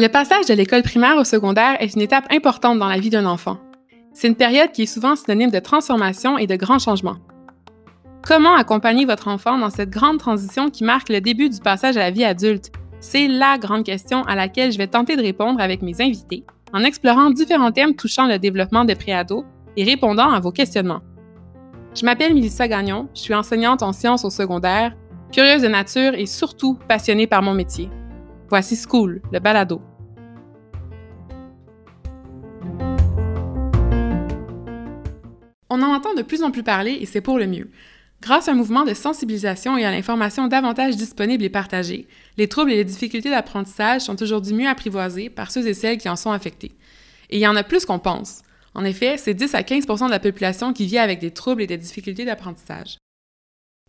Le passage de l'école primaire au secondaire est une étape importante dans la vie d'un enfant. C'est une période qui est souvent synonyme de transformation et de grands changements. Comment accompagner votre enfant dans cette grande transition qui marque le début du passage à la vie adulte? C'est la grande question à laquelle je vais tenter de répondre avec mes invités en explorant différents thèmes touchant le développement des préados et répondant à vos questionnements. Je m'appelle Melissa Gagnon, je suis enseignante en sciences au secondaire, curieuse de nature et surtout passionnée par mon métier. Voici School, le balado. On en entend de plus en plus parler et c'est pour le mieux. Grâce à un mouvement de sensibilisation et à l'information davantage disponible et partagée, les troubles et les difficultés d'apprentissage sont aujourd'hui mieux apprivoisés par ceux et celles qui en sont affectés. Et il y en a plus qu'on pense. En effet, c'est 10 à 15% de la population qui vit avec des troubles et des difficultés d'apprentissage.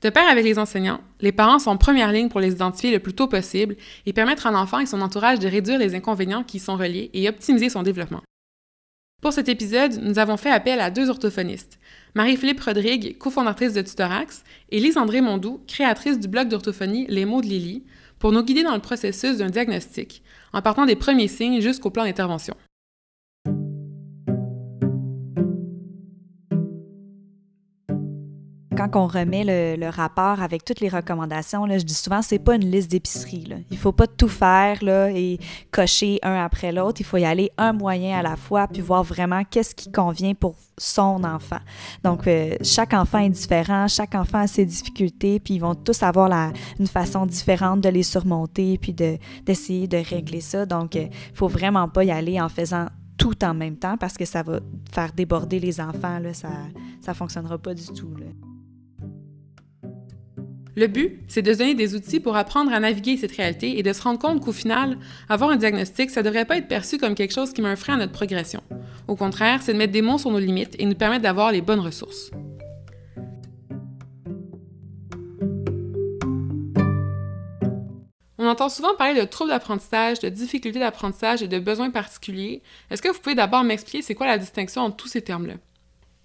De pair avec les enseignants, les parents sont en première ligne pour les identifier le plus tôt possible et permettre à l'enfant et son entourage de réduire les inconvénients qui y sont reliés et optimiser son développement. Pour cet épisode, nous avons fait appel à deux orthophonistes, Marie-Philippe Rodrigue, cofondatrice de Tutorax, et Lise-André Mondou, créatrice du blog d'orthophonie Les mots de Lily, pour nous guider dans le processus d'un diagnostic, en partant des premiers signes jusqu'au plan d'intervention. Quand on remet le, rapport avec toutes les recommandations, je dis souvent, c'est pas une liste d'épicerie. Il faut pas tout faire là, et cocher un après l'autre. Il faut y aller un moyen à la fois, puis voir vraiment qu'est-ce qui convient pour son enfant. Donc, euh, chaque enfant est différent, chaque enfant a ses difficultés, puis ils vont tous avoir une façon différente de les surmonter, puis d'essayer de, régler ça. Donc, il euh, faut vraiment pas y aller en faisant tout en même temps parce que ça va faire déborder les enfants. Là, ça ne fonctionnera pas du tout. Le but, c'est de donner des outils pour apprendre à naviguer cette réalité et de se rendre compte qu'au final, avoir un diagnostic, ça ne devrait pas être perçu comme quelque chose qui met un frein à notre progression. Au contraire, c'est de mettre des mots sur nos limites et nous permettre d'avoir les bonnes ressources. On entend souvent parler de troubles d'apprentissage, de difficultés d'apprentissage et de besoins particuliers. Est-ce que vous pouvez d'abord m'expliquer c'est quoi la distinction entre tous ces termes-là?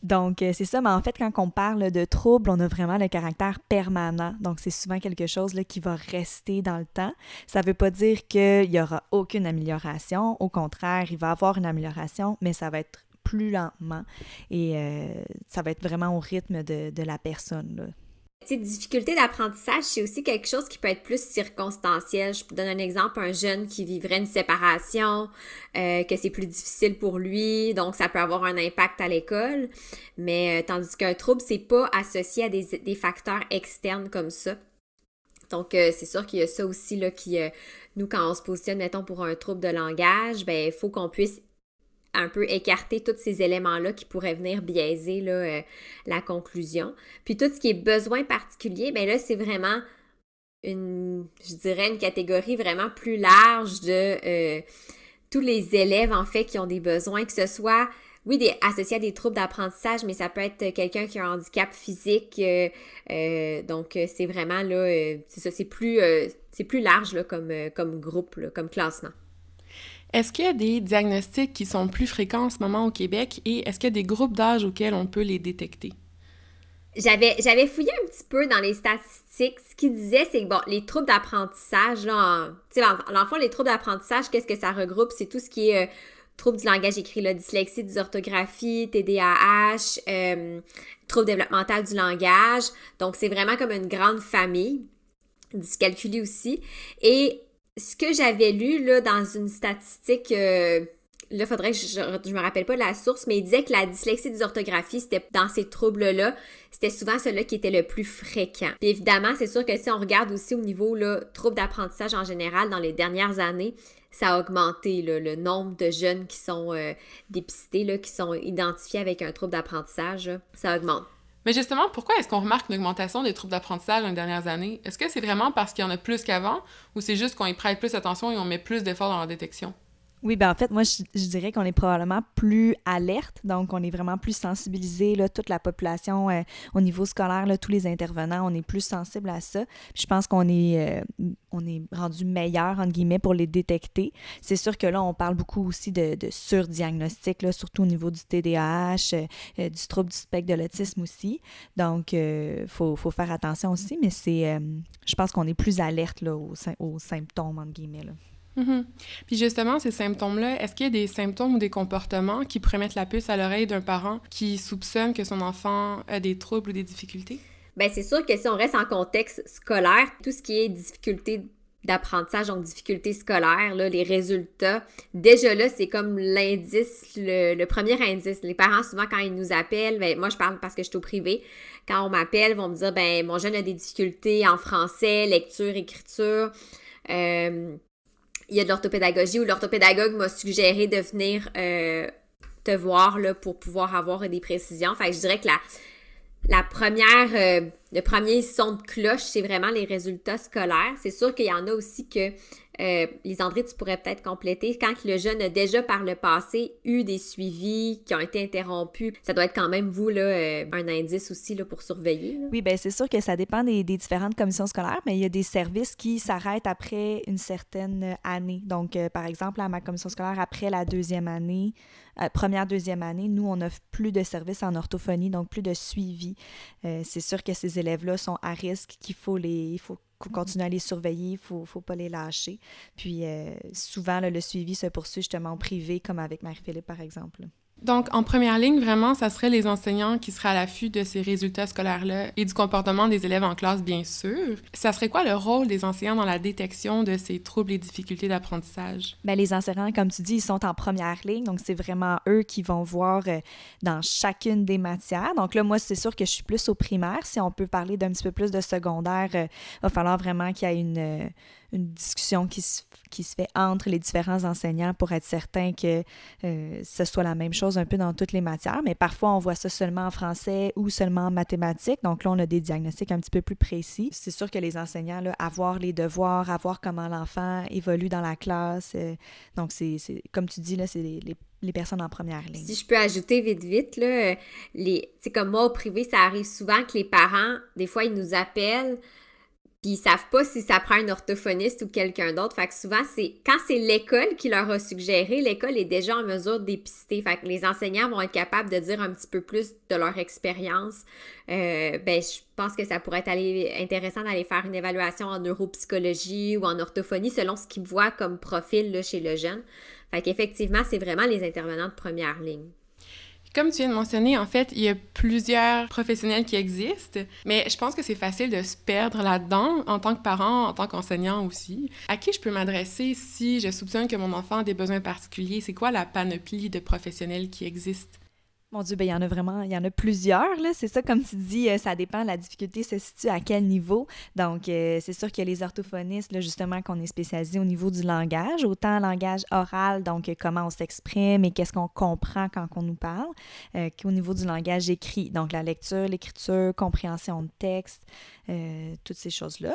Donc, euh, c'est ça, mais en fait, quand on parle de trouble, on a vraiment le caractère permanent. Donc, c'est souvent quelque chose qui va rester dans le temps. Ça ne veut pas dire qu'il n'y aura aucune amélioration. Au contraire, il va y avoir une amélioration, mais ça va être plus lentement et euh, ça va être vraiment au rythme de, la personne. Difficulté d'apprentissage, c'est aussi quelque chose qui peut être plus circonstanciel. Je vous donne un exemple, un jeune qui vivrait une séparation, euh, que c'est plus difficile pour lui, donc ça peut avoir un impact à l'école. Mais euh, tandis qu'un trouble, c'est pas associé à des, facteurs externes comme ça. Donc, euh, c'est sûr qu'il y a ça aussi, là, qui, nous, quand on se positionne, mettons, pour un trouble de langage, ben, il faut qu'on puisse un peu écarter tous ces éléments-là qui pourraient venir biaiser euh, la conclusion. Puis tout ce qui est besoin particulier, bien là, c'est vraiment une, je dirais, une catégorie vraiment plus large de euh, tous les élèves, en fait, qui ont des besoins, que ce soit, oui, des, associés à des troubles d'apprentissage, mais ça peut être quelqu'un qui a un handicap physique. Euh, donc, c'est vraiment, là, c'est ça, c'est plus, large, comme groupe, comme classement. Est-ce qu'il y a des diagnostics qui sont plus fréquents en ce moment au Québec et est-ce qu'il y a des groupes d'âge auxquels on peut les détecter? J'avais, fouillé un petit peu dans les statistiques. Ce qu'ils disaient, c'est que bon, les troubles d'apprentissage, là, sais, l'enfant, les troubles d'apprentissage, qu'est-ce que ça regroupe? C'est tout ce qui est euh, troubles du langage écrit, la dyslexie, dysorthographie, TDAH, euh, troubles développementaux du langage. Donc, c'est vraiment comme une grande famille. Dyscalculie aussi. Et ce que j'avais lu là, dans une statistique, euh, là, faudrait que je, je, me rappelle pas la source, mais il disait que la dyslexie dysorthographie, c'était dans ces troubles-là, c'était souvent celui-là qui était le plus fréquent. Puis évidemment, c'est sûr que si on regarde aussi au niveau là, troubles d'apprentissage en général, dans les dernières années, ça a augmenté le nombre de jeunes qui sont euh, dépistés, là, qui sont identifiés avec un trouble d'apprentissage, ça augmente. Mais justement, pourquoi est-ce qu'on remarque une augmentation des troubles d'apprentissage dans les dernières années? Est-ce que c'est vraiment parce qu'il y en a plus qu'avant ou c'est juste qu'on y prête plus attention et on met plus d'efforts dans la détection? Oui, ben en fait, moi, je, dirais qu'on est probablement plus alerte, donc on est vraiment plus sensibilisé, toute la population euh, au niveau scolaire, tous les intervenants, on est plus sensible à ça. je pense qu'on est, euh, est rendu meilleur, entre guillemets, pour les détecter. C'est sûr que là, on parle beaucoup aussi de, surdiagnostic, surtout au niveau du TDAH, euh, du trouble du spectre de l'autisme aussi. Donc, il faut, faire attention aussi, mais c'est, je pense qu'on est plus alerte aux, symptômes, entre guillemets. Mm-hmm. Puis justement, ces symptômes-là, est-ce qu'il y a des symptômes ou des comportements qui pourraient mettre la puce à l'oreille d'un parent qui soupçonne que son enfant a des troubles ou des difficultés? Bien, c'est sûr que si on reste en contexte scolaire, tout ce qui est difficulté d'apprentissage, donc difficulté scolaire, là, les résultats, déjà là, c'est comme l'indice, le, premier indice. Les parents, souvent, quand ils nous appellent, ben, moi, je parle parce que je suis au privé, quand on m'appelle, vont me dire, ben, mon jeune a des difficultés en français, lecture, écriture. Euh, il y a de l'orthopédagogie où l'orthopédagogue m'a suggéré de venir euh, te voir là, pour pouvoir avoir des précisions. Fait je dirais que la, la première, euh, le premier son de cloche, c'est vraiment les résultats scolaires. C'est sûr qu'il y en a aussi que euh, Lisandré, tu pourrais peut-être compléter. Quand le jeune a déjà par le passé eu des suivis qui ont été interrompus, ça doit être quand même vous là, euh, un indice aussi là, pour surveiller. Oui, bien c'est sûr que ça dépend des, différentes commissions scolaires, mais il y a des services qui s'arrêtent après une certaine année. Donc, euh, par exemple, à ma commission scolaire, après la deuxième année, euh, première, deuxième année, nous, on n'offre plus de services en orthophonie, donc plus de suivi. c'est sûr que ces élèves-là sont à risque, qu'il faut les, il faut continuer à les surveiller, il ne faut, faut, pas les lâcher. Puis euh, souvent, le suivi se poursuit justement en privé, comme avec Marie-Philippe, par exemple. Donc, en première ligne, vraiment, ça serait les enseignants qui seraient à l'affût de ces résultats scolaires-là et du comportement des élèves en classe, bien sûr. Ça serait quoi le rôle des enseignants dans la détection de ces troubles et difficultés d'apprentissage? Bien, les enseignants, comme tu dis, ils sont en première ligne, donc c'est vraiment eux qui vont voir euh, dans chacune des matières. Donc là, moi, c'est sûr que je suis plus au primaire. Si on peut parler d'un petit peu plus de secondaire, il euh, va falloir vraiment qu'il y ait une... Une discussion qui se, qui se fait entre les différents enseignants pour être certain que euh, ce soit la même chose un peu dans toutes les matières. Mais parfois, on voit ça seulement en français ou seulement en mathématiques. Donc là, on a des diagnostics un petit peu plus précis. C'est sûr que les enseignants, là, avoir les devoirs, avoir comment l'enfant évolue dans la classe. Euh, donc, c'est comme tu dis, là, c'est les, les personnes en première ligne. Si je peux ajouter vite, vite, là, euh, les, comme moi au privé, ça arrive souvent que les parents, des fois, ils nous appellent puis ils savent pas si ça prend un orthophoniste ou quelqu'un d'autre. Fait que souvent, c'est quand c'est l'école qui leur a suggéré, l'école est déjà en mesure d'épister. Fait que les enseignants vont être capables de dire un petit peu plus de leur expérience. Euh, ben, je pense que ça pourrait être intéressant d'aller faire une évaluation en neuropsychologie ou en orthophonie selon ce qu'ils voient comme profil là, chez le jeune. Fait qu'effectivement, c'est vraiment les intervenants de première ligne. Comme tu viens de mentionner, en fait, il y a plusieurs professionnels qui existent, mais je pense que c'est facile de se perdre là-dedans en tant que parent, en tant qu'enseignant aussi. À qui je peux m'adresser si je soupçonne que mon enfant a des besoins particuliers? C'est quoi la panoplie de professionnels qui existent? Mon Dieu, ben, il y en a vraiment, il y en a plusieurs. C'est ça, comme tu dis, euh, ça dépend, la difficulté se situe à quel niveau. Donc, euh, c'est sûr a les orthophonistes, justement, qu'on est spécialisé au niveau du langage, autant langage oral, donc euh, comment on s'exprime et qu'est-ce qu'on comprend quand on nous parle, qu'au niveau du langage écrit, donc la lecture, l'écriture, compréhension de texte, toutes ces choses-là.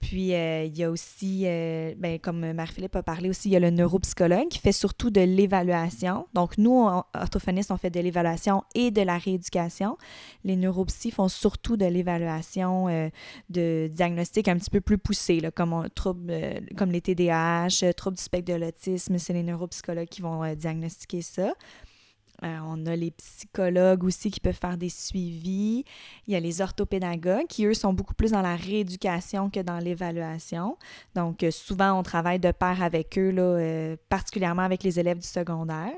Puis, il y a aussi, ben, comme Marie-Philippe a parlé aussi, il y a le neuropsychologue qui fait surtout de l'évaluation. Donc, nous, orthophonistes, on fait de l'évaluation et de la rééducation. Les neuropsy font surtout de l'évaluation euh, de diagnostics un petit peu plus poussés, comme, trouble, euh, comme les TDAH, euh, troubles du spectre de l'autisme. C'est les neuropsychologues qui vont diagnostiquer ça. on a les psychologues aussi qui peuvent faire des suivis. Il y a les orthopédagogues qui, eux, sont beaucoup plus dans la rééducation que dans l'évaluation. Donc, souvent, on travaille de pair avec eux, particulièrement avec les élèves du secondaire.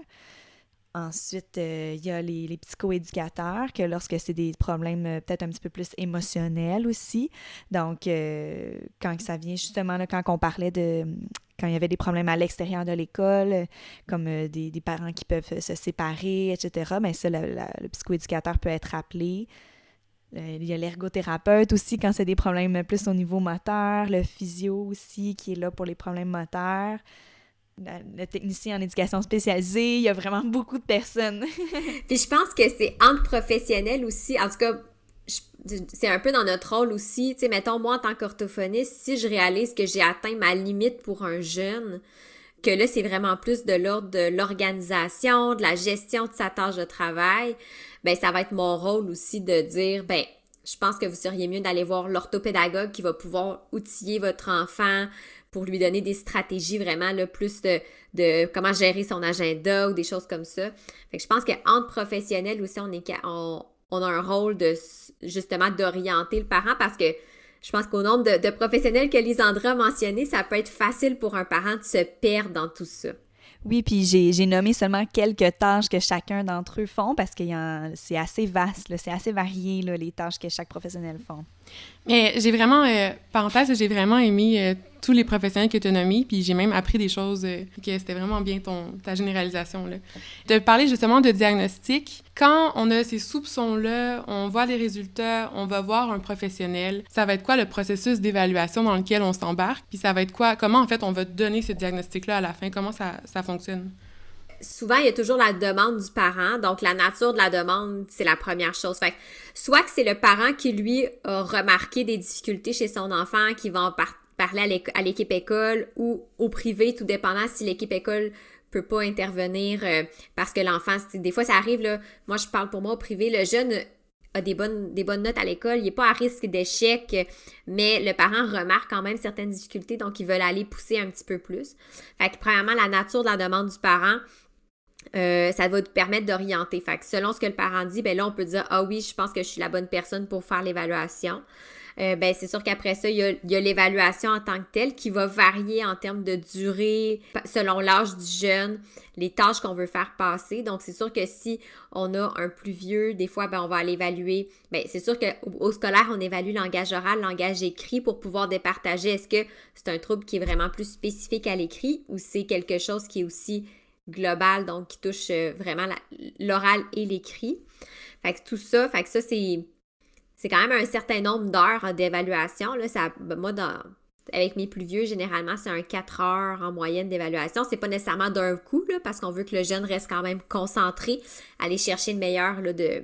Ensuite, euh, il y a les, les, psychoéducateurs, que lorsque c'est des problèmes euh, peut-être un petit peu plus émotionnels aussi. Donc, euh, quand ça vient justement, là, quand on parlait de... quand il y avait des problèmes à l'extérieur de l'école, comme des, des, parents qui peuvent se séparer, etc., bien ça, le psychoéducateur peut être appelé. Il y a l'ergothérapeute aussi quand c'est des problèmes plus au niveau moteur, le physio aussi qui est là pour les problèmes moteurs le technicien en éducation spécialisée, il y a vraiment beaucoup de personnes. Puis je pense que c'est entre professionnels aussi, en tout cas, c'est un peu dans notre rôle aussi, tu sais, mettons, moi, en tant qu'orthophoniste, si je réalise que j'ai atteint ma limite pour un jeune, que là, c'est vraiment plus de l'ordre de l'organisation, de la gestion de sa tâche de travail, ben ça va être mon rôle aussi de dire, ben je pense que vous seriez mieux d'aller voir l'orthopédagogue qui va pouvoir outiller votre enfant pour lui donner des stratégies vraiment le plus de, comment gérer son agenda ou des choses comme ça. Je pense qu'entre professionnels aussi, on, est, a un rôle de justement d'orienter le parent parce que je pense qu'au nombre de, professionnels que Lisandra a mentionné, ça peut être facile pour un parent de se perdre dans tout ça. Oui, puis j'ai nommé seulement quelques tâches que chacun d'entre eux font parce que c'est assez vaste, c'est assez varié là, les tâches que chaque professionnel font. Mais j'ai vraiment, euh, parenthèse, j'ai vraiment aimé euh, tous les professionnels que tu as nommés, puis j'ai même appris des choses, euh, que c'était vraiment bien ton, ta généralisation. Là. De parler justement de diagnostic, quand on a ces soupçons-là, on voit les résultats, on va voir un professionnel, ça va être quoi le processus d'évaluation dans lequel on s'embarque, puis ça va être quoi, comment en fait on va donner ce diagnostic-là à la fin, comment ça, ça fonctionne? Souvent, il y a toujours la demande du parent. Donc, la nature de la demande, c'est la première chose. Fait soit que c'est le parent qui, lui, a remarqué des difficultés chez son enfant, qui va en parler à l'équipe école ou au privé, tout dépendant si l'équipe école peut pas intervenir euh, parce que l'enfant, des fois, ça arrive, là, moi, je parle pour moi au privé, le jeune a des bonnes, des bonnes notes à l'école, il n'est pas à risque d'échec, mais le parent remarque quand même certaines difficultés, donc ils veulent aller pousser un petit peu plus. Fait que, premièrement, la nature de la demande du parent, euh, ça va te permettre d'orienter. Fait que selon ce que le parent dit, ben là, on peut dire Ah oui, je pense que je suis la bonne personne pour faire l'évaluation. Euh, ben c'est sûr qu'après ça, il y a, l'évaluation en tant que telle qui va varier en termes de durée selon l'âge du jeune, les tâches qu'on veut faire passer. Donc, c'est sûr que si on a un plus vieux, des fois, ben, on va aller évaluer. Ben, c'est sûr qu'au scolaire, on évalue langage oral, langage écrit pour pouvoir départager est-ce que c'est un trouble qui est vraiment plus spécifique à l'écrit ou c'est quelque chose qui est aussi global, donc qui touche euh, vraiment l'oral et l'écrit. Fait que tout ça, fait que ça, c'est, c'est quand même un certain nombre d'heures d'évaluation. Là, ça, ben, moi, avec mes plus vieux, généralement, c'est un 4 heures en moyenne d'évaluation. C'est pas nécessairement d'un coup, là, parce qu'on veut que le jeune reste quand même concentré, aller chercher le meilleur là, de,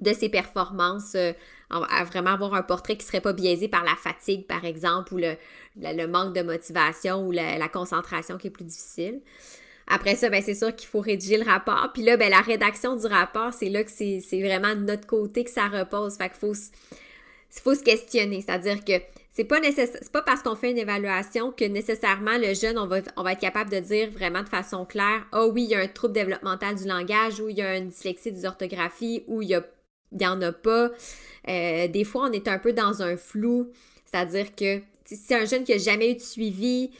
de ses performances, euh, à vraiment avoir un portrait qui serait pas biaisé par la fatigue, par exemple, ou le, le, manque de motivation ou la concentration qui est plus difficile. Après ça, ben, c'est sûr qu'il faut rédiger le rapport. Puis là, ben, la rédaction du rapport, c'est là que c'est vraiment de notre côté que ça repose. Fait qu'il faut, faut se questionner. C'est-à-dire que c'est pas c'est pas parce qu'on fait une évaluation que nécessairement le jeune, on va, on va être capable de dire vraiment de façon claire, ah oh, oui, il y a un trouble développemental du langage, ou il y a une dyslexie des orthographies, ou il y, a, il y en a pas. Euh, des fois, on est un peu dans un flou. C'est-à-dire que si c'est un jeune qui a jamais eu de suivi,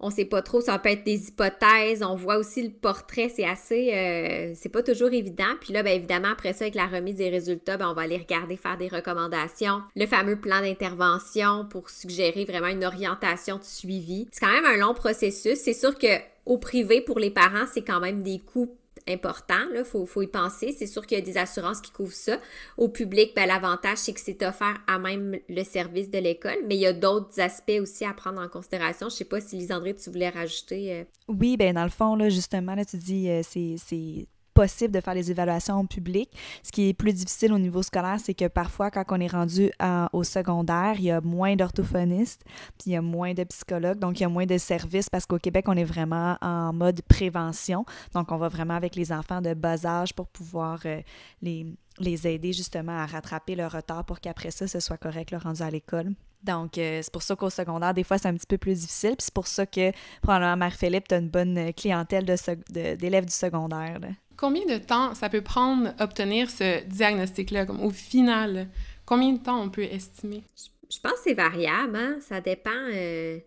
on sait pas trop, ça peut être des hypothèses. On voit aussi le portrait, c'est assez, euh, c'est pas toujours évident. Puis là, bien évidemment, après ça, avec la remise des résultats, ben, on va aller regarder, faire des recommandations, le fameux plan d'intervention pour suggérer vraiment une orientation de suivi. C'est quand même un long processus. C'est sûr que au privé, pour les parents, c'est quand même des coûts important. Il faut, faut, y penser. C'est sûr qu'il y a des assurances qui couvrent ça. Au public, ben, l'avantage, c'est que c'est offert à même le service de l'école, mais il y a d'autres aspects aussi à prendre en considération. Je sais pas si Lisandre, tu voulais rajouter. Euh. Oui, ben dans le fond, là, justement, là, tu dis euh, c'est possible de faire les évaluations en public. Ce qui est plus difficile au niveau scolaire, c'est que parfois, quand on est rendu au secondaire, il y a moins d'orthophonistes, puis il y a moins de psychologues, donc il y a moins de services parce qu'au Québec, on est vraiment en mode prévention. Donc, on va vraiment avec les enfants de bas âge pour pouvoir euh, les, les aider justement à rattraper leur retard pour qu'après ça, ce soit correct le rendu à l'école. Donc, euh, c'est pour ça qu'au secondaire, des fois, c'est un petit peu plus difficile. Puis c'est pour ça que, probablement, Marie-Philippe, tu as une bonne clientèle d'élèves du secondaire. Combien de temps ça peut prendre obtenir ce diagnostic-là, comme au final? Combien de temps on peut estimer? Je, pense que c'est variable, hein? Ça dépend. Euh,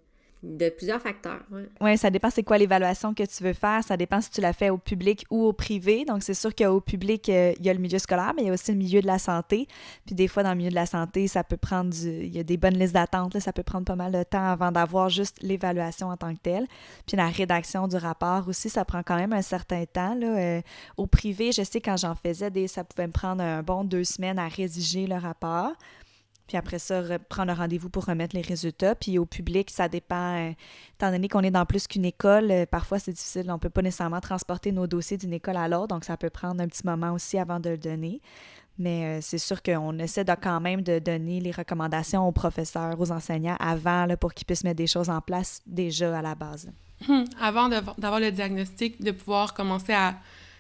de plusieurs facteurs. Oui, ouais, ça dépend c'est quoi l'évaluation que tu veux faire. Ça dépend si tu la fais au public ou au privé. Donc, c'est sûr qu'au public, euh, il y a le milieu scolaire, mais il y a aussi le milieu de la santé. Puis des fois, dans le milieu de la santé, ça peut prendre. Il y a des bonnes listes d'attente. Ça peut prendre pas mal de temps avant d'avoir juste l'évaluation en tant que telle. Puis la rédaction du rapport aussi, ça prend quand même un certain temps. Là. Euh, au privé, je sais quand j'en faisais, des, ça pouvait me prendre un bon deux semaines à rédiger le rapport. Puis après ça, prendre un rendez-vous pour remettre les résultats. Puis au public, ça dépend. Euh, étant donné qu'on est dans plus qu'une école, euh, parfois c'est difficile. On ne peut pas nécessairement transporter nos dossiers d'une école à l'autre. Donc ça peut prendre un petit moment aussi avant de le donner. Mais euh, c'est sûr qu'on essaie de, quand même de donner les recommandations aux professeurs, aux enseignants avant pour qu'ils puissent mettre des choses en place déjà à la base. Hmm. Avant d'avoir le diagnostic, de pouvoir commencer à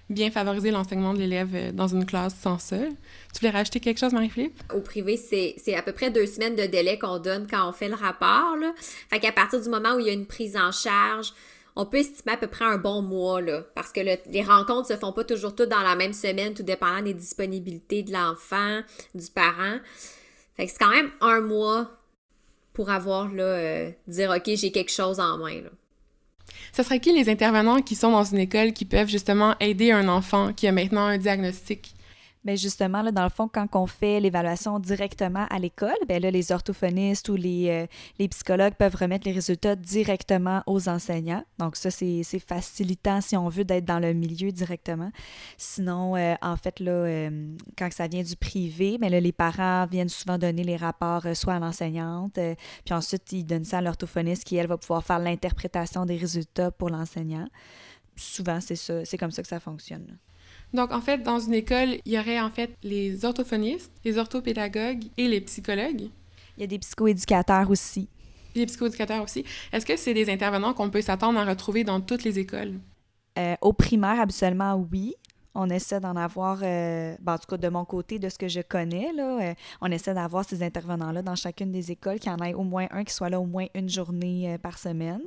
bien favoriser l'enseignement de l'élève euh, dans une classe sans ça. Tu voulais rajouter quelque chose, Marie-Philippe? Au privé, c'est à peu près deux semaines de délai qu'on donne quand on fait le rapport. Fait qu'à partir du moment où il y a une prise en charge, on peut estimer à peu près un bon mois, là, parce que les rencontres se font pas toujours toutes dans la même semaine, tout dépendant des disponibilités de l'enfant, du parent. Fait que c'est quand même un mois pour avoir, là, euh, dire, OK, j'ai quelque chose en main, là. Ce serait qui les intervenants qui sont dans une école qui peuvent justement aider un enfant qui a maintenant un diagnostic? Bien, justement, là, dans le fond, quand on fait l'évaluation directement à l'école, bien là, les orthophonistes ou les, euh, les, psychologues peuvent remettre les résultats directement aux enseignants. Donc, ça, c'est facilitant si on veut d'être dans le milieu directement. Sinon, euh, en fait, là, euh, quand ça vient du privé, bien là, les parents viennent souvent donner les rapports soit à l'enseignante, puis ensuite, ils donnent ça à l'orthophoniste qui, elle, va pouvoir faire l'interprétation des résultats pour l'enseignant. Souvent, c'est comme ça que ça fonctionne. Donc, en fait, dans une école, il y aurait en fait les orthophonistes, les orthopédagogues et les psychologues. Il y a des psychoéducateurs aussi. Les psychoéducateurs aussi. Est-ce que c'est des intervenants qu'on peut s'attendre à retrouver dans toutes les écoles? Euh, au primaire, absolument oui. On essaie d'en avoir, euh, ben, en tout cas de mon côté, de ce que je connais, là, euh, on essaie d'avoir ces intervenants-là dans chacune des écoles, qu'il y en ait au moins un qui soit là au moins une journée par semaine.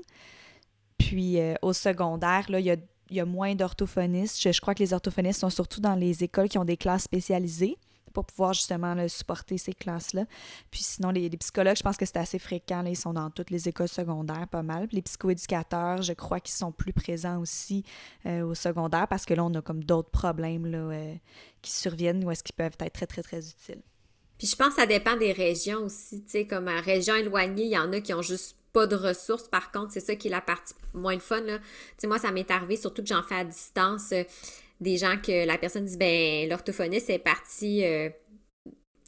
Puis au secondaire, là, il y a il y a moins d'orthophonistes. Je, crois que les orthophonistes sont surtout dans les écoles qui ont des classes spécialisées pour pouvoir justement supporter ces classes-là. Puis sinon, les, psychologues, je pense que c'est assez fréquent. ils sont dans toutes les écoles secondaires, pas mal. Puis les psychoéducateurs, je crois qu'ils sont plus présents aussi euh, au secondaire parce que là, on a comme d'autres problèmes là, euh, qui surviennent ou est-ce qu'ils peuvent être très, très, très utiles. Puis je pense que ça dépend des régions aussi. Tu sais, comme à région éloignée, il y en a qui ont juste pas de ressources. Par contre, c'est ça qui est la partie moins le fun. Moi, ça m'est arrivé, surtout que j'en fais à distance, euh, des gens que la personne dit, ben, l'orthophoniste est parti euh,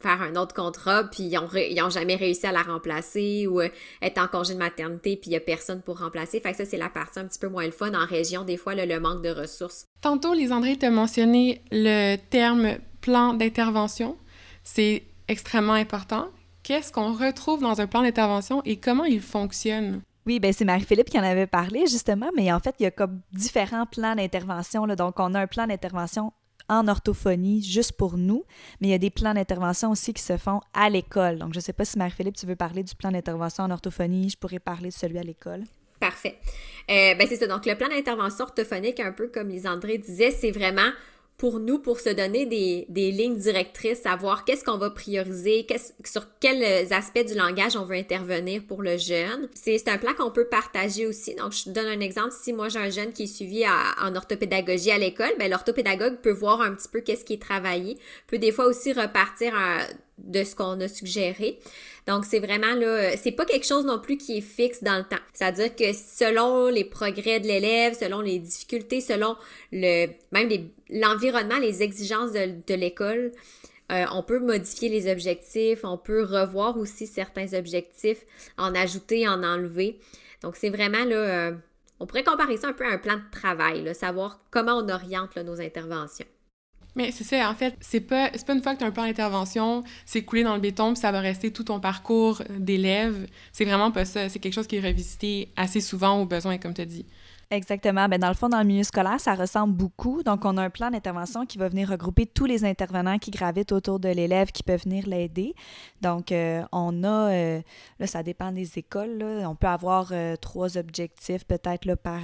faire un autre contrat, puis ils ont, ont jamais réussi à la remplacer ou euh, être en congé de maternité, puis il y a personne pour remplacer. Fait que ça, c'est la partie un petit peu moins le fun en région, des fois, le manque de ressources. Tantôt, Lisandré t'a mentionné le terme plan d'intervention. C'est extrêmement important qu'est-ce qu'on retrouve dans un plan d'intervention et comment il fonctionne? Oui, ben c'est Marie-Philippe qui en avait parlé justement, mais en fait, il y a comme différents plans d'intervention. Donc, on a un plan d'intervention en orthophonie juste pour nous, mais il y a des plans d'intervention aussi qui se font à l'école. Donc, je ne sais pas si Marie-Philippe, tu veux parler du plan d'intervention en orthophonie, je pourrais parler de celui à l'école. Parfait. Euh, ben c'est ça. Donc, le plan d'intervention orthophonique, un peu comme Lisandré disait, c'est vraiment pour nous pour se donner des, des lignes directrices, savoir qu'est-ce qu'on va prioriser, sur quels aspects du langage on veut intervenir pour le jeune. C'est un plan qu'on peut partager aussi. Donc, je donne un exemple. Si moi, j'ai un jeune qui est suivi en orthopédagogie à l'école, ben, l'orthopédagogue peut voir un petit peu qu'est-ce qui est travaillé, peut des fois aussi repartir de ce qu'on a suggéré. Donc, c'est vraiment là, c'est pas quelque chose non plus qui est fixe dans le temps. C'est-à-dire que selon les progrès de l'élève, selon les difficultés, selon le, même l'environnement, les exigences de, l'école, euh, on peut modifier les objectifs, on peut revoir aussi certains objectifs, en ajouter, en enlever. Donc, c'est vraiment là, euh, on pourrait comparer ça un peu à un plan de travail, là, savoir comment on oriente nos interventions. Mais c'est ça, en fait, c'est pas, pas une fois que tu as un plan d'intervention, c'est coulé dans le béton, puis ça va rester tout ton parcours d'élève. C'est vraiment pas ça. C'est quelque chose qui est revisité assez souvent au besoin, comme tu as dit. Exactement. Bien, dans le fond, dans le milieu scolaire, ça ressemble beaucoup. Donc, on a un plan d'intervention qui va venir regrouper tous les intervenants qui gravitent autour de l'élève qui peuvent venir l'aider. Donc, euh, on a, euh, là, ça dépend des écoles, là, on peut avoir euh, trois objectifs peut-être par,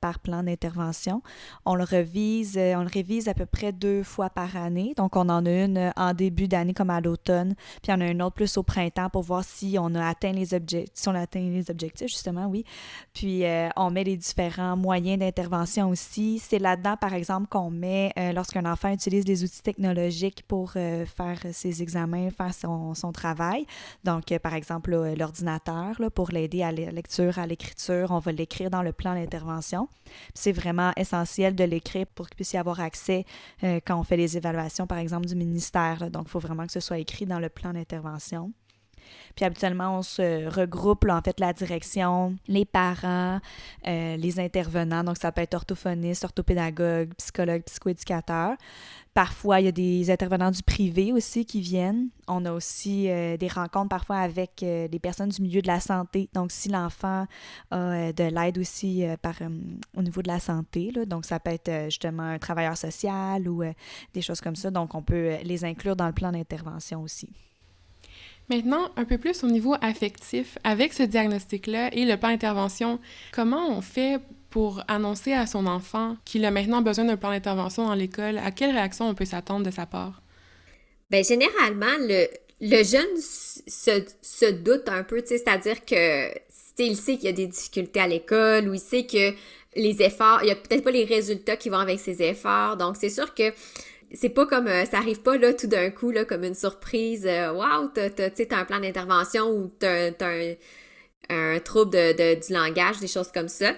par plan d'intervention. On le revise, on le révise à peu près deux fois par année. Donc, on en a une en début d'année comme à l'automne, puis on a une autre plus au printemps pour voir si on a atteint les objectifs, si on a atteint les objectifs, justement, oui. Puis, on met les différents moyens d'intervention aussi. C'est là-dedans, par exemple, qu'on met euh, lorsqu'un enfant utilise des outils technologiques pour euh, faire ses examens, faire son, son travail. Donc, euh, par exemple, l'ordinateur, pour l'aider à la lecture, à l'écriture, on va l'écrire dans le plan d'intervention. C'est vraiment essentiel de l'écrire pour qu'il puisse y avoir accès quand on fait les évaluations, par exemple, du ministère. Donc, il faut vraiment que ce soit écrit dans le plan d'intervention. Puis habituellement, on se regroupe, en fait, la direction, les parents, euh, les intervenants. Donc, ça peut être orthophoniste, orthopédagogue, psychologue, psychoéducateur. Parfois, il y a des intervenants du privé aussi qui viennent. On a aussi euh, des rencontres parfois avec euh, des personnes du milieu de la santé. Donc, si l'enfant a de l'aide aussi au niveau de la santé, donc ça peut être justement un travailleur social ou des choses comme ça. Donc, on peut les inclure dans le plan d'intervention aussi. Maintenant, un peu plus au niveau affectif, avec ce diagnostic-là et le plan d'intervention, comment on fait pour annoncer à son enfant qu'il a maintenant besoin d'un plan d'intervention dans l'école? À quelle réaction on peut s'attendre de sa part? Bien, généralement, le, le jeune se, se doute un peu, c'est-à-dire que il sait qu'il y a des difficultés à l'école ou il sait que les efforts, il y a peut-être pas les résultats qui vont avec ses efforts. Donc, c'est sûr que c'est pas comme euh, ça arrive pas là tout d'un coup comme une surprise waouh t'as t'as un plan d'intervention ou t'as un, un trouble de, du langage des choses comme ça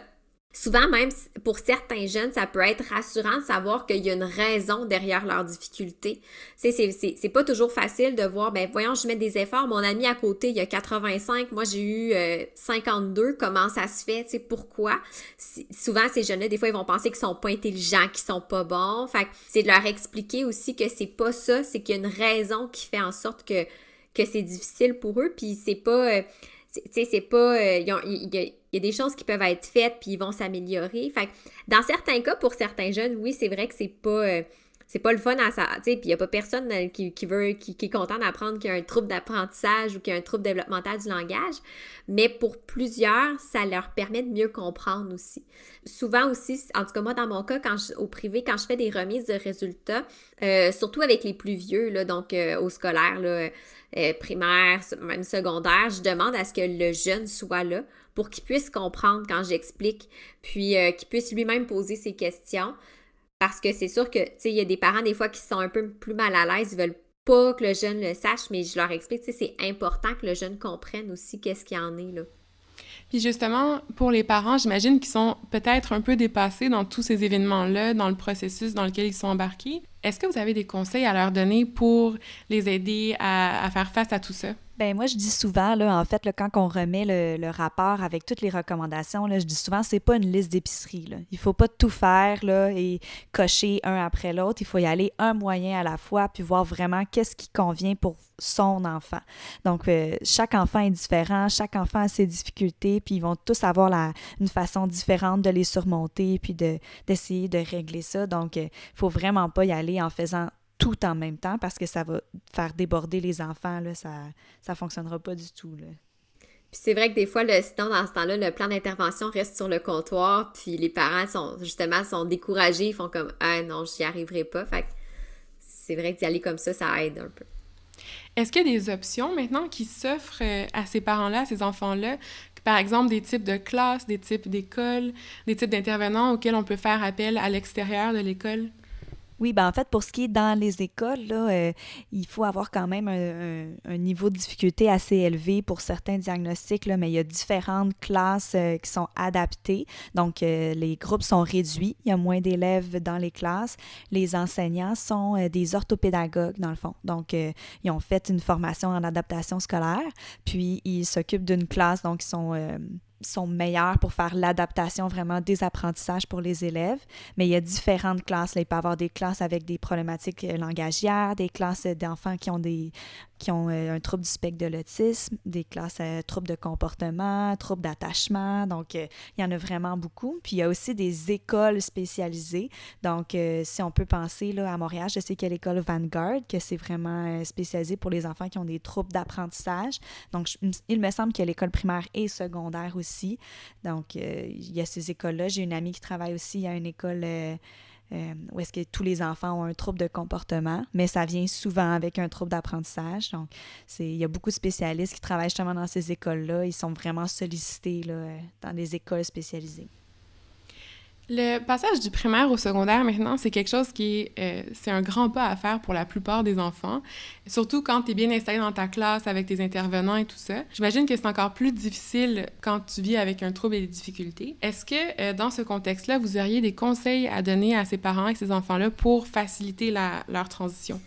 Souvent, même pour certains jeunes, ça peut être rassurant de savoir qu'il y a une raison derrière leurs difficultés. Sais, c'est pas toujours facile de voir, ben voyons, je mets des efforts, mon ami à côté, il y a 85, moi j'ai eu 52, euh, comment ça se fait, tu sais, pourquoi? souvent, ces jeunes-là, des fois, ils vont penser qu'ils sont pas intelligents, qu'ils sont pas bons. Fait c'est de leur expliquer aussi que c'est pas ça, c'est qu'il y a une raison qui fait en sorte que, que c'est difficile pour eux, puis c'est pas... Euh, tu sais, c'est pas... Euh, il y, a des choses qui peuvent être faites, puis ils vont s'améliorer. Fait dans certains cas, pour certains jeunes, oui, c'est vrai que c'est pas... Euh, c'est pas le fun à ça, tu sais, puis il y a pas personne euh, qui, veut, qui, est content d'apprendre qu'il y a un trouble d'apprentissage ou qu'il y a un trouble développemental du langage, mais pour plusieurs, ça leur permet de mieux comprendre aussi. Souvent aussi, en tout cas moi dans mon cas, quand au privé, quand je fais des remises de résultats, surtout avec les plus vieux, donc au scolaire, là, euh, primaire, même secondaire, je demande à ce que le jeune soit là pour qu'il puisse comprendre quand j'explique, puis euh, qu'il puisse lui-même poser ses questions. Parce que c'est sûr que, tu sais, il y a des parents des fois qui sont un peu plus mal à l'aise, ils veulent pas que le jeune le sache, mais je leur explique, tu sais, c'est important que le jeune comprenne aussi qu'est-ce qu'il en est, là. Puis justement, pour les parents, j'imagine qu'ils sont peut-être un peu dépassés dans tous ces événements-là, dans le processus dans lequel ils sont embarqués. Est-ce que vous avez des conseils à leur donner pour les aider à, faire face à tout ça? Ben moi, je dis souvent, là, en fait, quand on remet le, rapport avec toutes les recommandations, là, je dis souvent, c'est pas une liste d'épicerie. Là. Il faut pas tout faire là, et cocher un après l'autre. Il faut y aller un moyen à la fois, puis voir vraiment qu'est-ce qui convient pour son enfant. Donc, euh, chaque enfant est différent, chaque enfant a ses difficultés, puis ils vont tous avoir une façon différente de les surmonter, puis d'essayer de, régler ça. Donc, il euh, faut vraiment pas y aller en faisant tout en même temps parce que ça va faire déborder les enfants. Là, ça ne fonctionnera pas du tout. Là. Puis c'est vrai que des fois, le, sinon, dans ce temps-là, le plan d'intervention reste sur le comptoir, puis les parents sont justement sont découragés, ils font comme Ah non, j'y arriverai pas. Fait c'est vrai que d'y aller comme ça, ça aide un peu. Est-ce qu'il y a des options maintenant qui s'offrent euh, à ces parents-là, à ces enfants-là? Par exemple, des types de classes, des types d'écoles, des types d'intervenants auxquels on peut faire appel à l'extérieur de l'école? Oui, ben en fait, pour ce qui est dans les écoles, là, euh, il faut avoir quand même un, niveau de difficulté assez élevé pour certains diagnostics, là, mais il y a différentes classes euh, qui sont adaptées. Donc, euh, les groupes sont réduits, il y a moins d'élèves dans les classes. Les enseignants sont des orthopédagogues, dans le fond. Donc, ils ont fait une formation en adaptation scolaire, puis ils s'occupent d'une classe, donc ils sont sont meilleurs pour faire l'adaptation vraiment des apprentissages pour les élèves. Mais il y a différentes classes. il peut y avoir des classes avec des problématiques euh, langagières, des classes d'enfants qui ont des qui ont euh, un trouble du spectre de l'autisme, des classes à troubles de comportement, troubles d'attachement. Donc, euh, il y en a vraiment beaucoup. Puis, il y a aussi des écoles spécialisées. Donc, euh, si on peut penser là, à Montréal, je sais qu'il y a l'école Vanguard, que c'est vraiment spécialisé pour les enfants qui ont des troubles d'apprentissage. Donc, il me semble qu'il y a l'école primaire et secondaire aussi. Donc, il y a ces écoles-là. J'ai une amie qui travaille aussi à une école euh, où est-ce que tous les enfants ont un trouble de comportement, mais ça vient souvent avec un trouble d'apprentissage. Donc, il y a beaucoup de spécialistes qui travaillent justement dans ces écoles-là. Ils sont vraiment sollicités dans des écoles spécialisées. Le passage du primaire au secondaire maintenant, c'est quelque chose qui est, euh, c'est un grand pas à faire pour la plupart des enfants, surtout quand tu es bien installé dans ta classe avec tes intervenants et tout ça. J'imagine que c'est encore plus difficile quand tu vis avec un trouble et des difficultés. Est-ce que euh, dans ce contexte-là, vous auriez des conseils à donner à ces parents et ces enfants-là pour faciliter leur transition?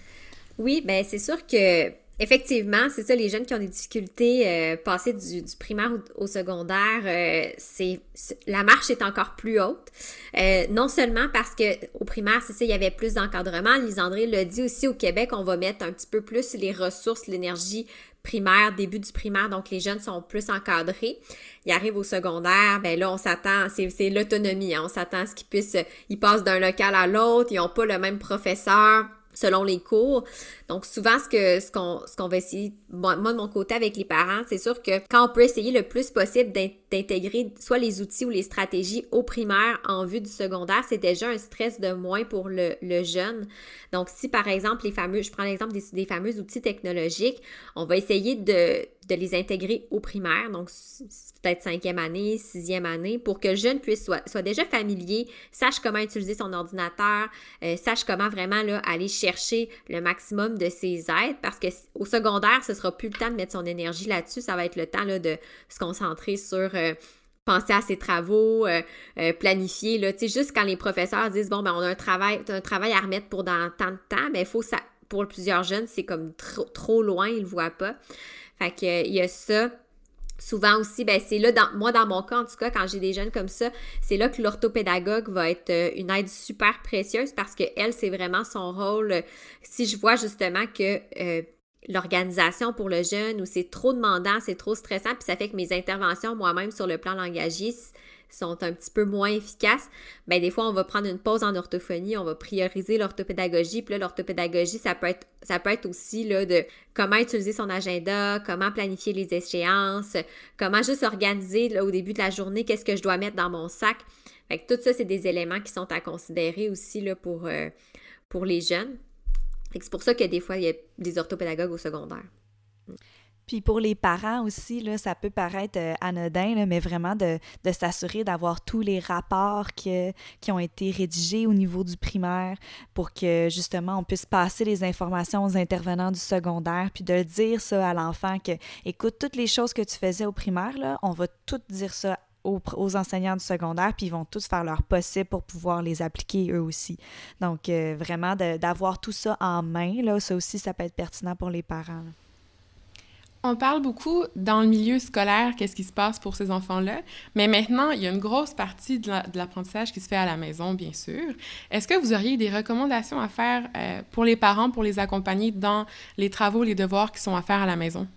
Oui, ben c'est sûr que effectivement, c'est ça, les jeunes qui ont des difficultés euh, passer du, primaire au, secondaire, euh, c'est la marche est encore plus haute. Euh, non seulement parce que au primaire, c'est ça, il y avait plus d'encadrement. Lisandré l'a dit aussi au Québec, on va mettre un petit peu plus les ressources, l'énergie primaire, début du primaire, donc les jeunes sont plus encadrés. Ils arrivent au secondaire, ben là, on s'attend, c'est l'autonomie, hein, on s'attend à ce qu'ils puissent, ils passent d'un local à l'autre, ils n'ont pas le même professeur selon les cours. Donc souvent ce qu'on ce qu'on va essayer moi de mon côté avec les parents, c'est sûr que quand on peut essayer le plus possible d'intégrer soit les outils ou les stratégies au primaire en vue du secondaire, c'est déjà un stress de moins pour le, jeune. Donc si par exemple les fameux je prends l'exemple des, fameux outils technologiques, on va essayer de les intégrer au primaire, donc peut-être cinquième année, sixième année, pour que le jeune puisse soit, soit déjà familier, sache comment utiliser son ordinateur, euh, sache comment vraiment là, aller chercher le maximum de ses aides, parce que au secondaire, ce sera plus le temps de mettre son énergie là-dessus, ça va être le temps de se concentrer sur euh, penser à ses travaux, euh, planifier, là, juste quand les professeurs disent, bon, ben, on a un travail, un travail à remettre pour dans tant de temps, ben, faut ça, pour plusieurs jeunes, c'est comme trop, trop loin, ils le voient pas. Fait que il y a ça. Souvent aussi, ben c'est là, dans, moi dans mon cas en tout cas, quand j'ai des jeunes comme ça, c'est là que l'orthopédagogue va être euh, une aide super précieuse parce que elle, c'est vraiment son rôle. Si je vois justement que euh, l'organisation pour le jeune ou c'est trop demandant, c'est trop stressant, puis ça fait que mes interventions moi-même sur le plan langagier sont un petit peu moins efficaces, ben des fois on va prendre une pause en orthophonie, on va prioriser l'orthopédagogie, puis là l'orthopédagogie ça peut être ça peut être aussi là de comment utiliser son agenda, comment planifier les échéances, comment juste organiser là, au début de la journée qu'est-ce que je dois mettre dans mon sac. Fait que tout ça c'est des éléments qui sont à considérer aussi là pour euh, pour les jeunes. C'est pour ça que des fois il y a des orthopédagogues au secondaire. Puis pour les parents aussi, là, ça peut paraître euh, anodin, mais vraiment de, s'assurer d'avoir tous les rapports qui ont été rédigés au niveau du primaire pour que justement on puisse passer les informations aux intervenants du secondaire, puis de dire ça à l'enfant que, écoute, toutes les choses que tu faisais au primaire, là, on va tout dire ça aux, enseignants du secondaire, puis ils vont tous faire leur possible pour pouvoir les appliquer eux aussi. Donc, euh, vraiment, d'avoir tout ça en main, là, ça aussi, ça peut être pertinent pour les parents. On parle beaucoup dans le milieu scolaire, qu'est-ce qui se passe pour ces enfants-là, mais maintenant, il y a une grosse partie de l'apprentissage qui se fait à la maison, bien sûr. Est-ce que vous auriez des recommandations à faire euh, pour les parents, pour les accompagner dans les travaux, les devoirs qui sont à faire à la maison?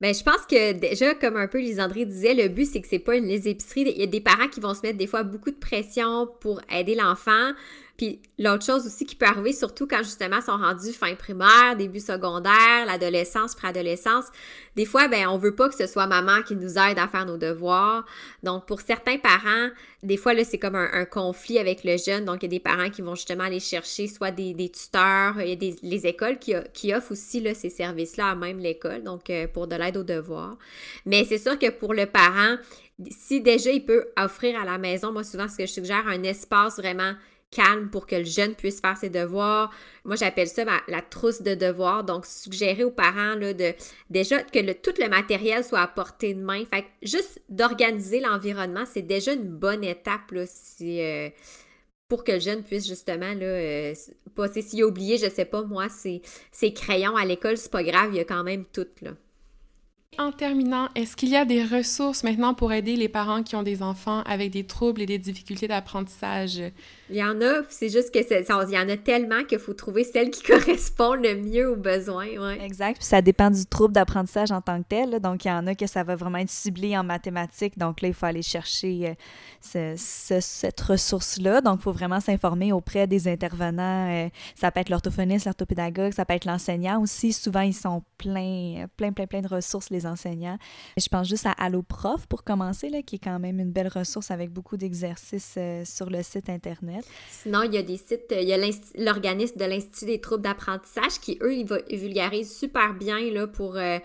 Bien, je pense que déjà, comme un peu Lisandré disait, le but, c'est que c'est pas une les épiceries. Il y a des parents qui vont se mettre des fois beaucoup de pression pour aider l'enfant. Puis l'autre chose aussi qui peut arriver, surtout quand justement sont rendus fin primaire, début secondaire, l'adolescence, préadolescence, des fois, ben on veut pas que ce soit maman qui nous aide à faire nos devoirs. Donc pour certains parents, des fois là c'est comme un, conflit avec le jeune. Donc il y a des parents qui vont justement aller chercher soit des, tuteurs, il y a les écoles qui, qui offrent aussi là, ces services-là à même l'école, donc euh, pour de l'aide aux devoirs. Mais c'est sûr que pour le parent, si déjà il peut offrir à la maison, moi souvent ce que je suggère, un espace vraiment calme pour que le jeune puisse faire ses devoirs. Moi, j'appelle ça la trousse de devoirs. Donc, suggérer aux parents de déjà que tout le matériel soit à portée de main. Fait juste d'organiser l'environnement, c'est déjà une bonne étape là, si, euh, pour que le jeune puisse justement là, euh, passer. S'il a oublié, je sais pas, moi, ses, ses crayons à l'école, c'est pas grave, il y a quand même tout là. En terminant, est-ce qu'il y a des ressources maintenant pour aider les parents qui ont des enfants avec des troubles et des difficultés d'apprentissage? Il y en a, c'est juste que il y en a tellement qu'il faut trouver celle qui correspond le mieux aux besoins. Ouais. Exact. Puis ça dépend du trouble d'apprentissage en tant que tel. Donc, il y en a que ça va vraiment être ciblé en mathématiques. Donc là, il faut aller chercher euh, cette ressource-là. Donc, il faut vraiment s'informer auprès des intervenants. Euh, ça peut être l'orthophoniste, l'orthopédagogue, ça peut être l'enseignant aussi. Souvent, ils sont pleins, plein, plein, plein de ressources, les Je pense juste à AlloProf pour commencer, là, qui est quand même une belle ressource avec beaucoup d'exercices euh, sur le site Internet. Sinon, il y a des sites, il y a l'organisme de l'Institut des troubles d'apprentissage qui, eux, ils, vulgarisent super bien là, pour... Euh,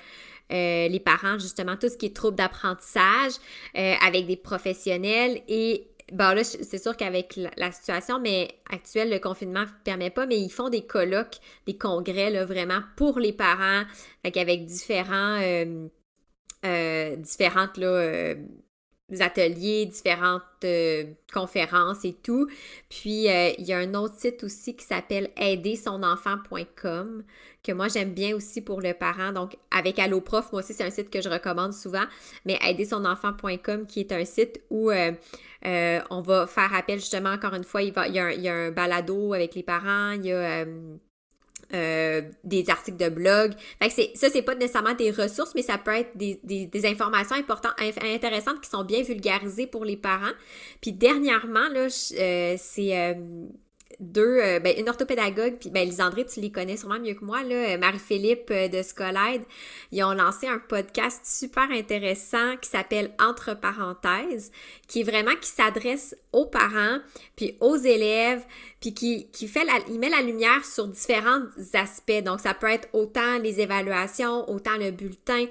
euh, les parents, justement, tout ce qui est troubles d'apprentissage avec des professionnels et Bon, là, c'est sûr qu'avec la, situation mais actuelle, le confinement ne permet pas, mais ils font des colloques, des congrès, là, vraiment pour les parents, avec différents, euh, euh, différentes, euh, ateliers, différentes euh, conférences et tout. Puis euh, il y a un autre site aussi qui s'appelle aidersonenfant.com que moi j'aime bien aussi pour le parent. Donc avec Alloprof, moi aussi c'est un site que je recommande souvent, mais aidersonenfant.com qui est un site où euh, on va faire appel justement encore une fois, il, y a un, il y a un balado avec les parents, il y a euh, des articles de blog. Fait que ça, c'est pas nécessairement des ressources, mais ça peut être des informations importantes, intéressantes qui sont bien vulgarisées pour les parents. Puis dernièrement, là, euh, c'est euh, deux, euh, ben, une orthopédagogue, puis ben, Lisandré, tu les connais sûrement mieux que moi, là, euh, Marie-Philippe euh, de Scolide, ils ont lancé un podcast super intéressant qui s'appelle Entre parenthèses, qui est vraiment, qui s'adresse aux parents, puis aux élèves, puis qui, qui fait il met la lumière sur différents aspects. Donc, ça peut être autant les évaluations, autant le bulletin,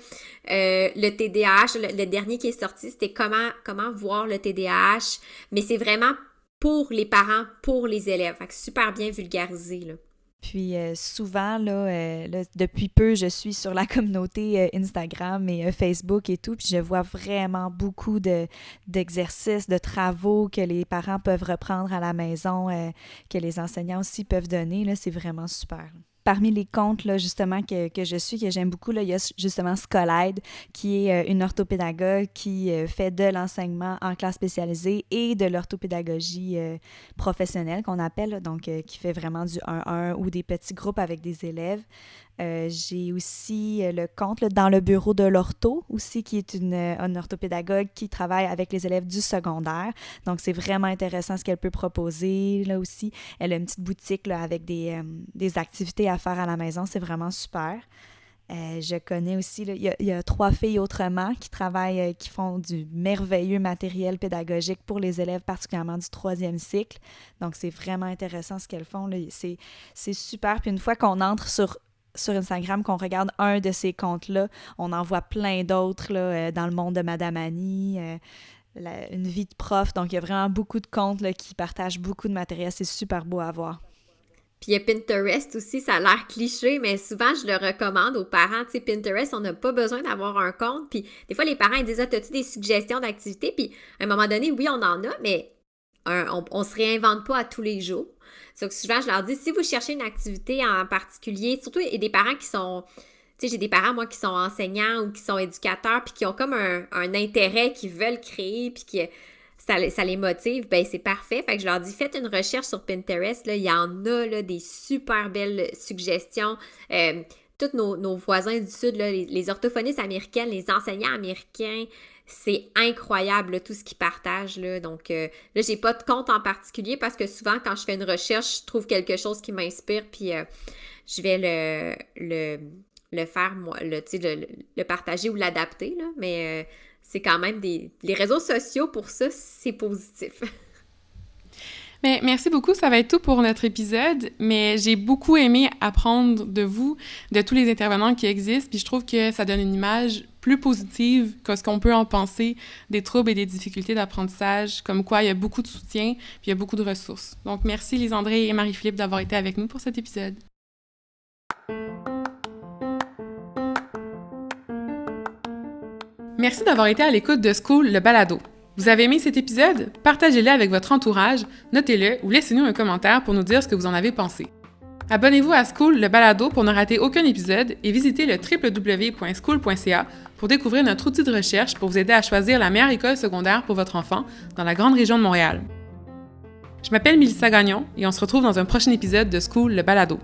le TDAH, le, le, dernier qui est sorti, c'était comment, comment voir le TDAH, mais c'est vraiment pour les parents, pour les élèves. Fait que super bien vulgarisé, là. Puis euh, souvent, euh, là, depuis peu, je suis sur la communauté euh, Instagram et Facebook et tout, puis je vois vraiment beaucoup de, d'exercices, de travaux que les parents peuvent reprendre à la maison, que les enseignants aussi peuvent donner. C'est vraiment super parmi les comptes là, justement que, je suis, que j'aime beaucoup, là, il y a justement Scolide, qui est euh, une orthopédagogue qui euh, fait de l'enseignement en classe spécialisée et de l'orthopédagogie euh, professionnelle qu'on appelle, donc qui fait vraiment du 1-1 ou des petits groupes avec des élèves. Euh, j'ai aussi euh, le compte dans le bureau de l'ortho aussi, qui est une, euh, orthopédagogue qui travaille avec les élèves du secondaire. Donc, c'est vraiment intéressant ce qu'elle peut proposer là aussi. Elle a une petite boutique avec des, des, activités à faire à la maison. C'est vraiment super. je connais aussi, il y, y, a trois filles autrement qui travaillent, qui font du merveilleux matériel pédagogique pour les élèves, particulièrement du troisième cycle. Donc, c'est vraiment intéressant ce qu'elles font. C'est super. Puis une fois qu'on entre sur sur Instagram qu'on regarde un de ces comptes-là, on en voit plein d'autres euh, dans le monde de Madame Annie, euh, une vie de prof. Donc, il y a vraiment beaucoup de comptes qui partagent beaucoup de matériel. C'est super beau à voir. Puis il y a Pinterest aussi, ça a l'air cliché, mais souvent je le recommande aux parents. Tu Pinterest, on n'a pas besoin d'avoir un compte. Puis des fois, les parents ils disent Ah, as-tu des suggestions d'activités? Puis à un moment donné, oui, on en a, mais on, on se réinvente pas à tous les jours. Donc, souvent, je leur dis, si vous cherchez une activité en particulier, surtout, a des parents qui sont, tu sais, j'ai des parents, moi, qui sont enseignants ou qui sont éducateurs, puis qui ont comme un, intérêt qu'ils veulent créer, puis qui ça, les motive, ben c'est parfait. Fait que je leur dis, faites une recherche sur Pinterest, là, il y en a, là, des super belles suggestions. Euh, tous nos, voisins du Sud, les, les orthophonistes américaines, les enseignants américains, c'est incroyable tout ce qu'ils partagent. Là. Donc euh, là, j'ai pas de compte en particulier parce que souvent, quand je fais une recherche, je trouve quelque chose qui m'inspire, puis euh, je vais le, faire, moi, le, le, le partager ou l'adapter. Mais euh, c'est quand même des. Les réseaux sociaux, pour ça, c'est positif. Merci beaucoup, ça va être tout pour notre épisode, mais j'ai beaucoup aimé apprendre de vous, de tous les intervenants qui existent, puis je trouve que ça donne une image plus positive que ce qu'on peut en penser des troubles et des difficultés d'apprentissage, comme quoi il y a beaucoup de soutien, puis il y a beaucoup de ressources. Donc merci Lisandré et Marie-Philippe d'avoir été avec nous pour cet épisode. Merci d'avoir été à l'écoute de School le balado. Vous avez aimé cet épisode? Partagez-le avec votre entourage, notez-le ou laissez-nous un commentaire pour nous dire ce que vous en avez pensé. Abonnez-vous à School le balado pour ne rater aucun épisode et visitez le www.school.ca pour découvrir notre outil de recherche pour vous aider à choisir la meilleure école secondaire pour votre enfant dans la grande région de Montréal. Je m'appelle Mélissa Gagnon et on se retrouve dans un prochain épisode de School le balado.